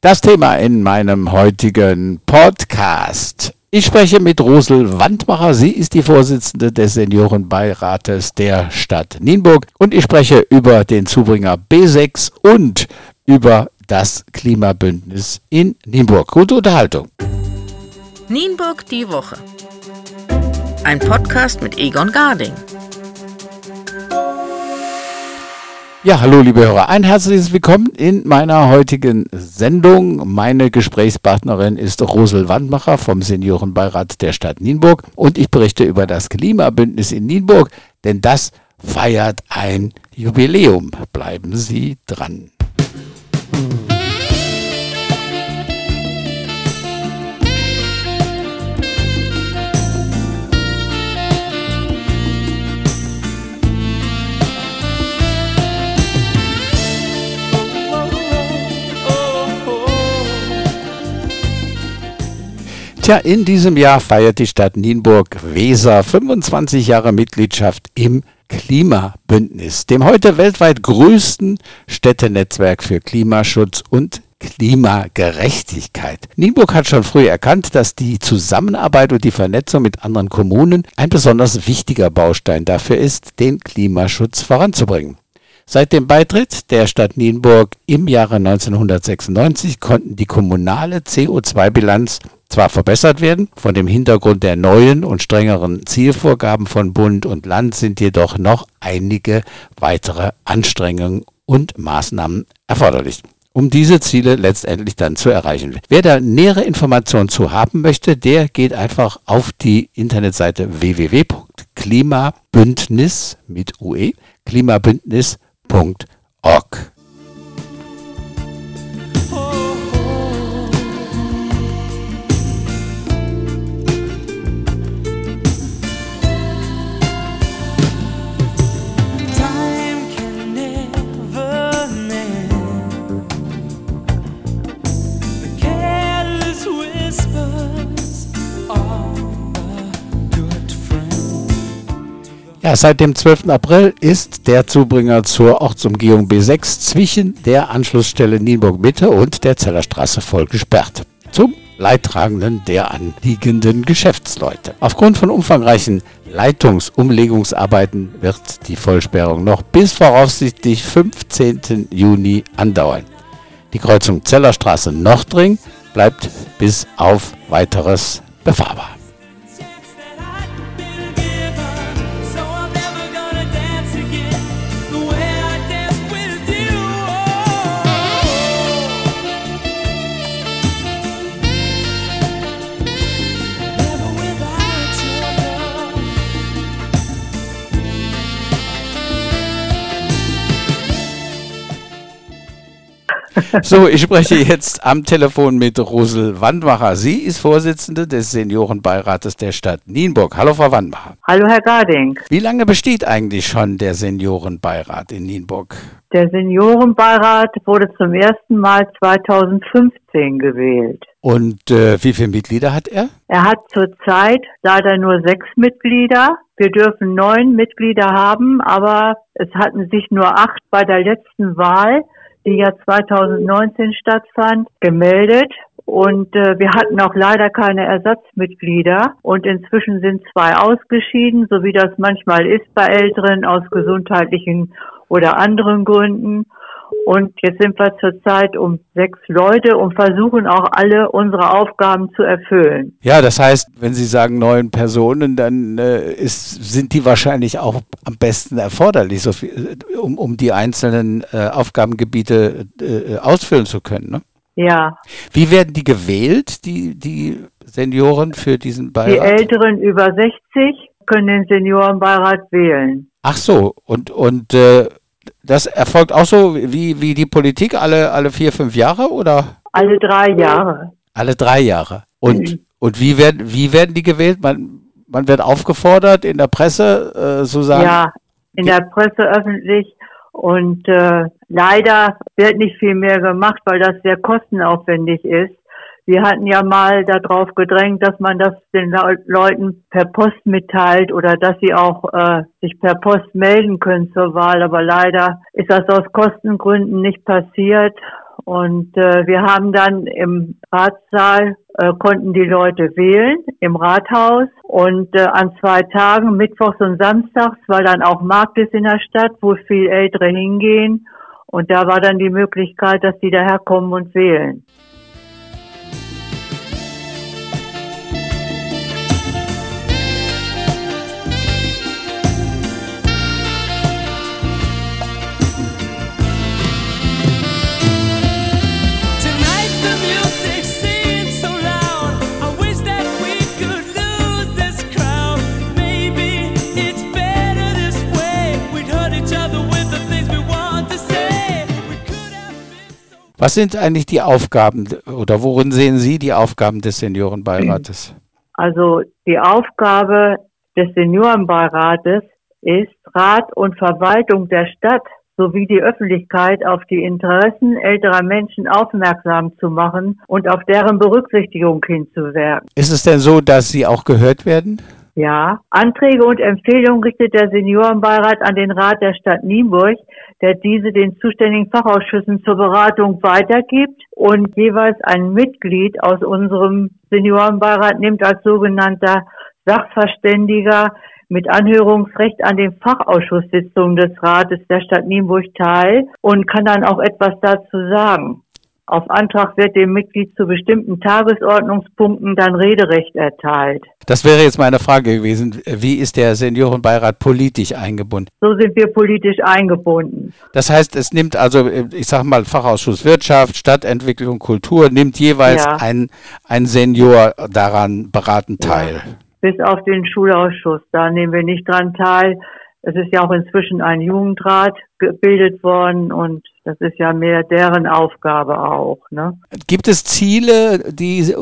Das Thema in meinem heutigen Podcast. Ich spreche mit Rosel Wandmacher. Sie ist die Vorsitzende des Seniorenbeirates der Stadt Nienburg. Und ich spreche über den Zubringer B6 und über das Klimabündnis in Nienburg. Gute Unterhaltung. Nienburg die Woche. Ein Podcast mit Egon Garding. Ja, hallo liebe Hörer, ein herzliches Willkommen in meiner heutigen Sendung. Meine Gesprächspartnerin ist Rosel Wandmacher vom Seniorenbeirat der Stadt Nienburg und ich berichte über das Klimabündnis in Nienburg, denn das feiert ein Jubiläum. Bleiben Sie dran. Tja, in diesem Jahr feiert die Stadt Nienburg-Weser 25 Jahre Mitgliedschaft im Klimabündnis, dem heute weltweit größten Städtenetzwerk für Klimaschutz und Klimagerechtigkeit. Nienburg hat schon früh erkannt, dass die Zusammenarbeit und die Vernetzung mit anderen Kommunen ein besonders wichtiger Baustein dafür ist, den Klimaschutz voranzubringen. Seit dem Beitritt der Stadt Nienburg im Jahre 1996 konnten die kommunale CO2-Bilanz zwar verbessert werden, von dem Hintergrund der neuen und strengeren Zielvorgaben von Bund und Land sind jedoch noch einige weitere Anstrengungen und Maßnahmen erforderlich um diese Ziele letztendlich dann zu erreichen. Wer da nähere Informationen zu haben möchte, der geht einfach auf die Internetseite www.klimabündnis mit UE, klimabündnis.org. Ja, seit dem 12. April ist der Zubringer zur Ortsumgehung B6 zwischen der Anschlussstelle Nienburg Mitte und der Zellerstraße voll gesperrt. Zum Leidtragenden der anliegenden Geschäftsleute. Aufgrund von umfangreichen Leitungsumlegungsarbeiten wird die Vollsperrung noch bis voraussichtlich 15. Juni andauern. Die Kreuzung Zellerstraße Nordring bleibt bis auf weiteres befahrbar. So, ich spreche jetzt am Telefon mit Rosel Wandmacher. Sie ist Vorsitzende des Seniorenbeirates der Stadt Nienburg. Hallo, Frau Wandmacher. Hallo, Herr Garding. Wie lange besteht eigentlich schon der Seniorenbeirat in Nienburg? Der Seniorenbeirat wurde zum ersten Mal 2015 gewählt. Und äh, wie viele Mitglieder hat er? Er hat zurzeit leider nur sechs Mitglieder. Wir dürfen neun Mitglieder haben, aber es hatten sich nur acht bei der letzten Wahl die ja 2019 stattfand, gemeldet. Und äh, wir hatten auch leider keine Ersatzmitglieder. Und inzwischen sind zwei ausgeschieden, so wie das manchmal ist bei Älteren aus gesundheitlichen oder anderen Gründen. Und jetzt sind wir zurzeit um sechs Leute und versuchen auch alle unsere Aufgaben zu erfüllen. Ja, das heißt, wenn Sie sagen neun Personen, dann äh, ist, sind die wahrscheinlich auch am besten erforderlich, so viel, um, um die einzelnen äh, Aufgabengebiete äh, ausfüllen zu können. Ne? Ja. Wie werden die gewählt, die, die Senioren für diesen Beirat? Die Älteren über 60 können den Seniorenbeirat wählen. Ach so, und, und äh, das erfolgt auch so wie, wie die Politik alle, alle vier, fünf Jahre oder? Alle drei Jahre. Alle drei Jahre. Und, mhm. und wie, werden, wie werden die gewählt? Man, man wird aufgefordert in der Presse, äh, so sagen? Ja, in der Presse öffentlich. Und äh, leider wird nicht viel mehr gemacht, weil das sehr kostenaufwendig ist. Wir hatten ja mal darauf gedrängt, dass man das den Leuten per Post mitteilt oder dass sie auch äh, sich per Post melden können zur Wahl. Aber leider ist das aus Kostengründen nicht passiert. Und äh, wir haben dann im Ratssaal äh, konnten die Leute wählen im Rathaus und äh, an zwei Tagen, Mittwochs und Samstags, weil dann auch Markt ist in der Stadt, wo viel Ältere hingehen. Und da war dann die Möglichkeit, dass die daherkommen und wählen. Was sind eigentlich die Aufgaben oder worin sehen Sie die Aufgaben des Seniorenbeirates? Also die Aufgabe des Seniorenbeirates ist, Rat und Verwaltung der Stadt sowie die Öffentlichkeit auf die Interessen älterer Menschen aufmerksam zu machen und auf deren Berücksichtigung hinzuwirken. Ist es denn so, dass Sie auch gehört werden? Ja, Anträge und Empfehlungen richtet der Seniorenbeirat an den Rat der Stadt Nienburg, der diese den zuständigen Fachausschüssen zur Beratung weitergibt und jeweils ein Mitglied aus unserem Seniorenbeirat nimmt als sogenannter Sachverständiger mit Anhörungsrecht an den Fachausschusssitzungen des Rates der Stadt Nienburg teil und kann dann auch etwas dazu sagen. Auf Antrag wird dem Mitglied zu bestimmten Tagesordnungspunkten dann Rederecht erteilt. Das wäre jetzt meine Frage gewesen. Wie ist der Seniorenbeirat politisch eingebunden? So sind wir politisch eingebunden. Das heißt, es nimmt also, ich sage mal, Fachausschuss Wirtschaft, Stadtentwicklung, Kultur, nimmt jeweils ja. ein, ein Senior daran beratend teil. Ja. Bis auf den Schulausschuss, da nehmen wir nicht dran teil. Es ist ja auch inzwischen ein Jugendrat gebildet worden und das ist ja mehr deren Aufgabe auch. Ne? Gibt es Ziele, die,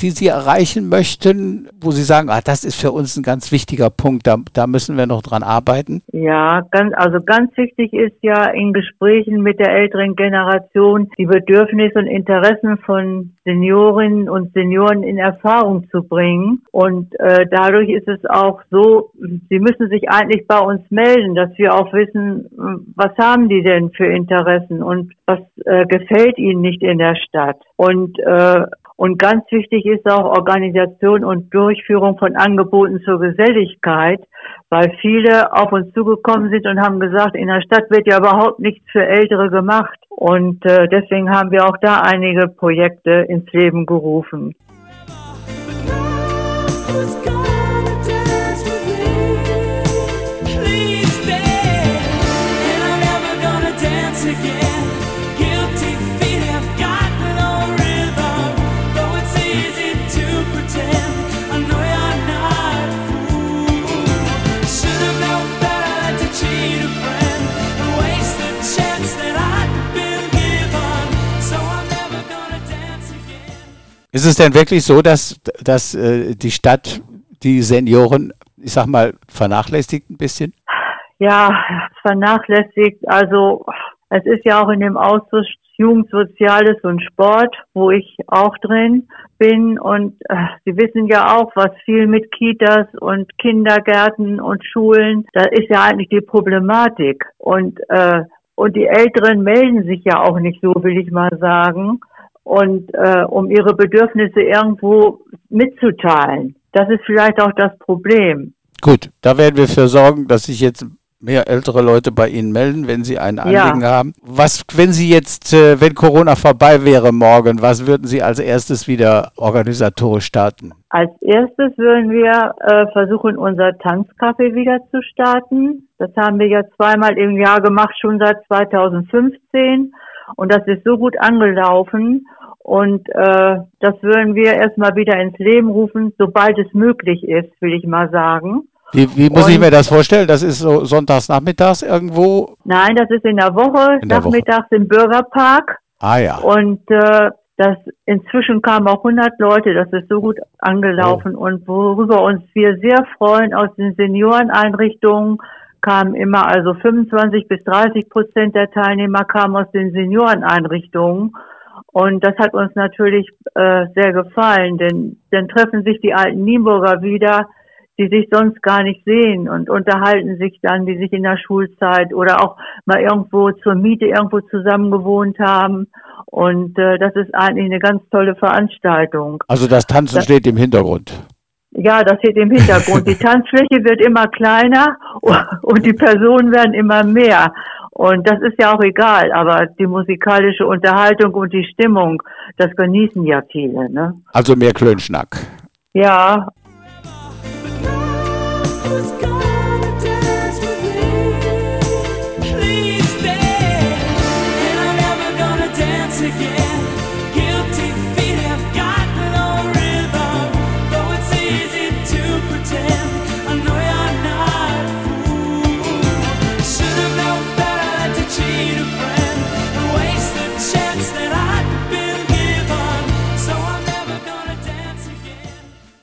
die Sie erreichen möchten, wo Sie sagen, ah, das ist für uns ein ganz wichtiger Punkt, da, da müssen wir noch dran arbeiten? Ja, ganz, also ganz wichtig ist ja in Gesprächen mit der älteren Generation die Bedürfnisse und Interessen von Seniorinnen und Senioren in Erfahrung zu bringen. Und äh, dadurch ist es auch so, sie müssen sich eigentlich bei uns melden, dass wir auch wissen, was haben die denn für Interessen und was äh, gefällt ihnen nicht in der Stadt. Und äh, und ganz wichtig ist auch Organisation und Durchführung von Angeboten zur Geselligkeit, weil viele auf uns zugekommen sind und haben gesagt, in der Stadt wird ja überhaupt nichts für Ältere gemacht. Und äh, deswegen haben wir auch da einige Projekte ins Leben gerufen. Ist es denn wirklich so, dass, dass äh, die Stadt die Senioren, ich sag mal, vernachlässigt ein bisschen? Ja, vernachlässigt. Also es ist ja auch in dem Ausschuss Jugend, Soziales und Sport, wo ich auch drin bin. Und äh, Sie wissen ja auch, was viel mit Kitas und Kindergärten und Schulen, da ist ja eigentlich die Problematik. Und, äh, und die Älteren melden sich ja auch nicht so, will ich mal sagen und äh, um ihre Bedürfnisse irgendwo mitzuteilen. Das ist vielleicht auch das Problem. Gut, da werden wir für sorgen, dass sich jetzt mehr ältere Leute bei Ihnen melden, wenn Sie ein Anliegen ja. haben. Was, wenn Sie jetzt, äh, wenn Corona vorbei wäre morgen, was würden Sie als erstes wieder organisatorisch starten? Als erstes würden wir äh, versuchen, unser Tanzcafé wieder zu starten. Das haben wir ja zweimal im Jahr gemacht, schon seit 2015. Und das ist so gut angelaufen. Und äh, das würden wir erstmal wieder ins Leben rufen, sobald es möglich ist, will ich mal sagen. Wie, wie muss und, ich mir das vorstellen? Das ist so sonntags nachmittags irgendwo? Nein, das ist in der Woche, in der nachmittags Woche. im Bürgerpark. Ah ja. Und äh, das inzwischen kamen auch 100 Leute, das ist so gut angelaufen oh. und worüber uns wir sehr freuen aus den Senioreneinrichtungen, kamen immer, also 25 bis 30 Prozent der Teilnehmer kamen aus den Senioreneinrichtungen. Und das hat uns natürlich äh, sehr gefallen, denn dann treffen sich die alten Nienburger wieder, die sich sonst gar nicht sehen und unterhalten sich dann, die sich in der Schulzeit oder auch mal irgendwo zur Miete irgendwo zusammen gewohnt haben Und äh, das ist eigentlich eine ganz tolle Veranstaltung. Also das Tanzen das, steht im Hintergrund. Ja, das steht im Hintergrund. Die Tanzfläche wird immer kleiner und die Personen werden immer mehr. Und das ist ja auch egal, aber die musikalische Unterhaltung und die Stimmung, das genießen ja viele. Ne? Also mehr Klönschnack. Ja,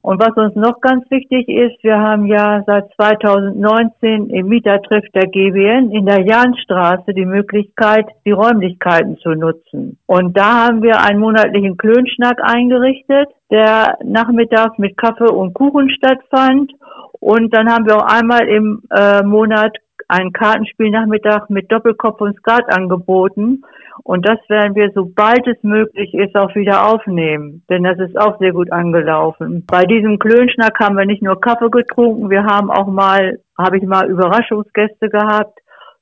Und was uns noch ganz wichtig ist, wir haben ja seit 2019 im Mietertreff der GWN in der Jahnstraße die Möglichkeit, die Räumlichkeiten zu nutzen. Und da haben wir einen monatlichen Klönschnack eingerichtet, der nachmittags mit Kaffee und Kuchen stattfand. Und dann haben wir auch einmal im äh, Monat einen Kartenspielnachmittag mit Doppelkopf und Skat angeboten. Und das werden wir, sobald es möglich ist, auch wieder aufnehmen. Denn das ist auch sehr gut angelaufen. Bei diesem Klönschnack haben wir nicht nur Kaffee getrunken, wir haben auch mal, habe ich mal Überraschungsgäste gehabt.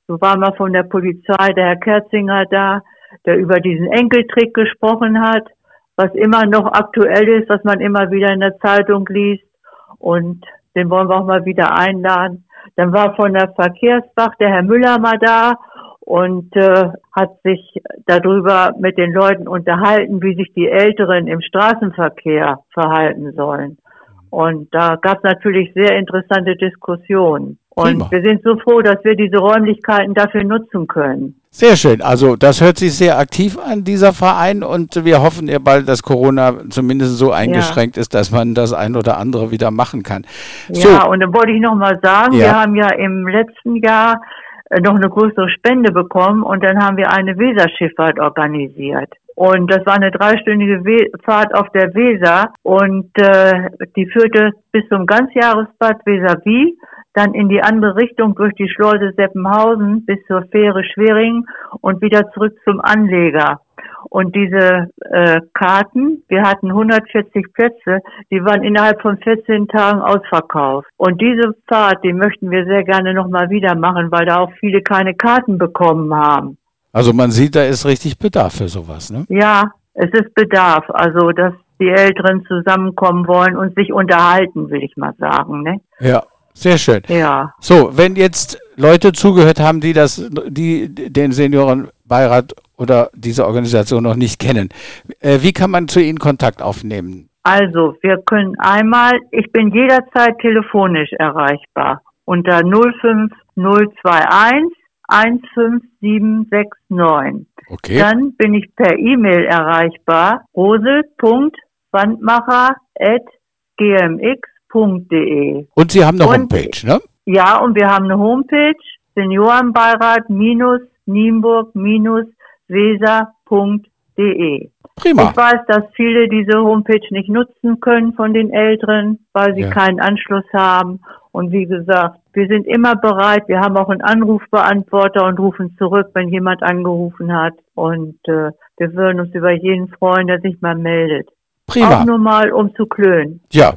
So war mal von der Polizei der Herr Kerzinger da, der über diesen Enkeltrick gesprochen hat, was immer noch aktuell ist, was man immer wieder in der Zeitung liest. Und den wollen wir auch mal wieder einladen. Dann war von der Verkehrswacht der Herr Müller mal da und äh, hat sich darüber mit den Leuten unterhalten, wie sich die Älteren im Straßenverkehr verhalten sollen. Und da gab es natürlich sehr interessante Diskussionen. Und Prima. wir sind so froh, dass wir diese Räumlichkeiten dafür nutzen können. Sehr schön. Also das hört sich sehr aktiv an, dieser Verein. Und wir hoffen ja bald, dass Corona zumindest so eingeschränkt ja. ist, dass man das ein oder andere wieder machen kann. So. Ja, und dann wollte ich noch mal sagen, ja. wir haben ja im letzten Jahr noch eine größere Spende bekommen und dann haben wir eine Weserschifffahrt organisiert. Und das war eine dreistündige We Fahrt auf der Weser und äh, die führte bis zum Ganzjahresbad Weser-Wie, dann in die andere Richtung durch die Schleuse Seppenhausen bis zur Fähre Schwering und wieder zurück zum Anleger. Und diese äh, Karten, wir hatten 140 Plätze, die waren innerhalb von 14 Tagen ausverkauft. Und diese Fahrt, die möchten wir sehr gerne nochmal wieder machen, weil da auch viele keine Karten bekommen haben. Also man sieht, da ist richtig Bedarf für sowas, ne? Ja, es ist Bedarf. Also, dass die Älteren zusammenkommen wollen und sich unterhalten, will ich mal sagen, ne? Ja. Sehr schön. Ja. So, wenn jetzt Leute zugehört haben, die das, die den Seniorenbeirat oder diese Organisation noch nicht kennen, äh, wie kann man zu Ihnen Kontakt aufnehmen? Also, wir können einmal, ich bin jederzeit telefonisch erreichbar unter 05021 15769. Okay. Dann bin ich per E-Mail erreichbar rosel.wandmacher.gmx seniorenbeirat.de. Und Sie haben eine und, Homepage, ne? Ja, und wir haben eine Homepage, seniorenbeirat-nienburg-weser.de. Prima. Ich weiß, dass viele diese Homepage nicht nutzen können von den Älteren, weil sie ja. keinen Anschluss haben. Und wie gesagt, wir sind immer bereit. Wir haben auch einen Anrufbeantworter und rufen zurück, wenn jemand angerufen hat. Und äh, wir würden uns über jeden freuen, der sich mal meldet. Prima. Auch nur mal, um zu klönen. Ja,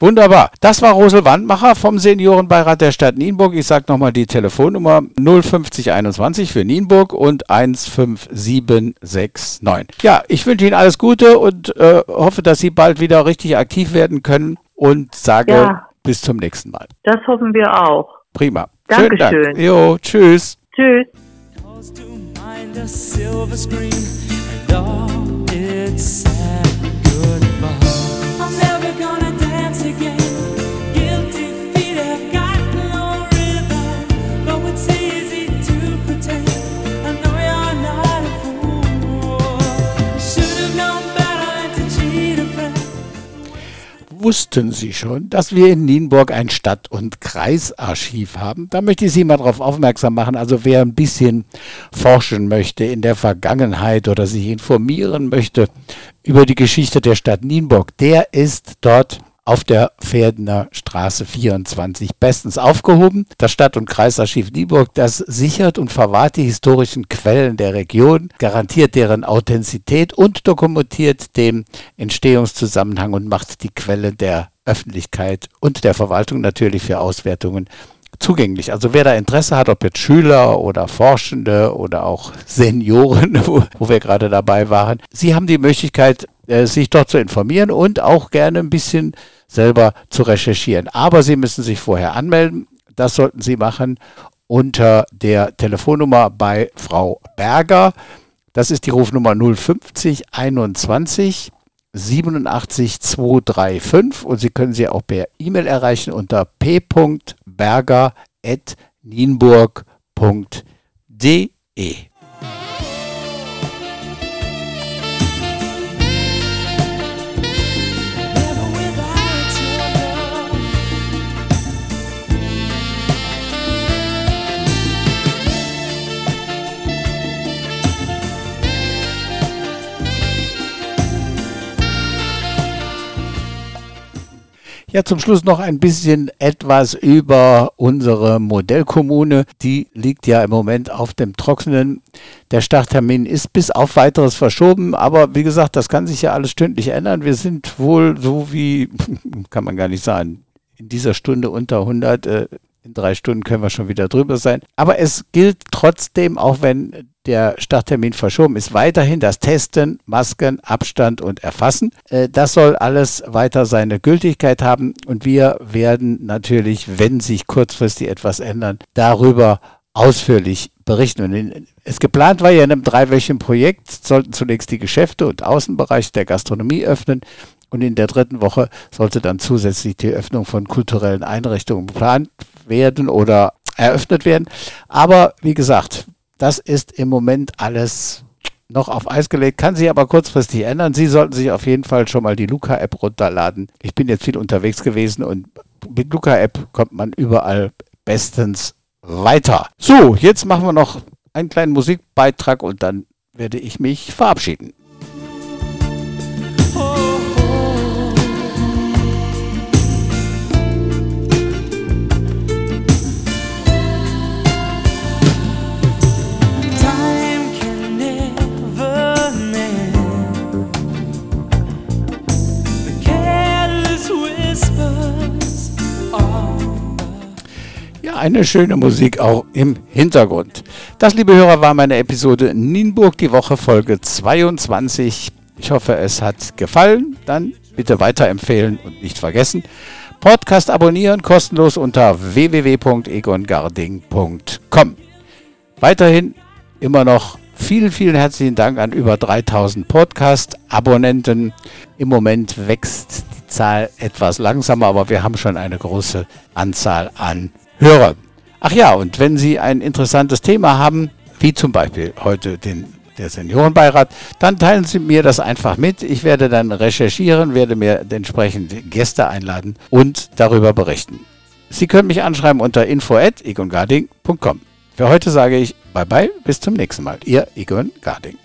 Wunderbar. Das war Rosel Wandmacher vom Seniorenbeirat der Stadt Nienburg. Ich sage nochmal die Telefonnummer 05021 für Nienburg und 15769. Ja, ich wünsche Ihnen alles Gute und äh, hoffe, dass Sie bald wieder richtig aktiv werden können und sage ja, bis zum nächsten Mal. Das hoffen wir auch. Prima. Dankeschön. Dank. Jo, tschüss. Tschüss. Wussten Sie schon, dass wir in Nienburg ein Stadt- und Kreisarchiv haben? Da möchte ich Sie mal darauf aufmerksam machen. Also wer ein bisschen forschen möchte in der Vergangenheit oder sich informieren möchte über die Geschichte der Stadt Nienburg, der ist dort auf der Pferdener Straße 24 bestens aufgehoben. Das Stadt- und Kreisarchiv Nieburg, das sichert und verwahrt die historischen Quellen der Region, garantiert deren Authentizität und dokumentiert den Entstehungszusammenhang und macht die Quelle der Öffentlichkeit und der Verwaltung natürlich für Auswertungen zugänglich. Also wer da Interesse hat, ob jetzt Schüler oder Forschende oder auch Senioren, wo, wo wir gerade dabei waren, sie haben die Möglichkeit, äh, sich dort zu informieren und auch gerne ein bisschen selber zu recherchieren. Aber Sie müssen sich vorher anmelden. Das sollten Sie machen unter der Telefonnummer bei Frau Berger. Das ist die Rufnummer 050 21 87 235 und Sie können sie auch per E-Mail erreichen unter p.berger.nienburg.de. Ja, zum Schluss noch ein bisschen etwas über unsere Modellkommune. Die liegt ja im Moment auf dem Trockenen. Der Starttermin ist bis auf weiteres verschoben, aber wie gesagt, das kann sich ja alles stündlich ändern. Wir sind wohl so wie, kann man gar nicht sagen, in dieser Stunde unter 100. Äh, in drei Stunden können wir schon wieder drüber sein. Aber es gilt trotzdem, auch wenn der Starttermin verschoben ist, weiterhin das Testen, Masken, Abstand und Erfassen. Äh, das soll alles weiter seine Gültigkeit haben und wir werden natürlich, wenn sich kurzfristig etwas ändern, darüber ausführlich berichten. Und es geplant war ja in einem dreiwöchigen Projekt, sollten zunächst die Geschäfte und Außenbereiche der Gastronomie öffnen. Und in der dritten Woche sollte dann zusätzlich die Öffnung von kulturellen Einrichtungen geplant werden oder eröffnet werden. Aber wie gesagt, das ist im Moment alles noch auf Eis gelegt, kann sich aber kurzfristig ändern. Sie sollten sich auf jeden Fall schon mal die Luca-App runterladen. Ich bin jetzt viel unterwegs gewesen und mit Luca-App kommt man überall bestens weiter. So, jetzt machen wir noch einen kleinen Musikbeitrag und dann werde ich mich verabschieden. Eine schöne Musik auch im Hintergrund. Das, liebe Hörer, war meine Episode Nienburg, die Woche Folge 22. Ich hoffe, es hat gefallen. Dann bitte weiterempfehlen und nicht vergessen. Podcast abonnieren kostenlos unter www.egongarding.com. Weiterhin immer noch vielen, vielen herzlichen Dank an über 3000 Podcast-Abonnenten. Im Moment wächst die Zahl etwas langsamer, aber wir haben schon eine große Anzahl an Hörer. Ach ja, und wenn Sie ein interessantes Thema haben, wie zum Beispiel heute den, der Seniorenbeirat, dann teilen Sie mir das einfach mit. Ich werde dann recherchieren, werde mir entsprechend Gäste einladen und darüber berichten. Sie können mich anschreiben unter info.egongarding.com. Für heute sage ich Bye bye, bis zum nächsten Mal. Ihr Egon Garding.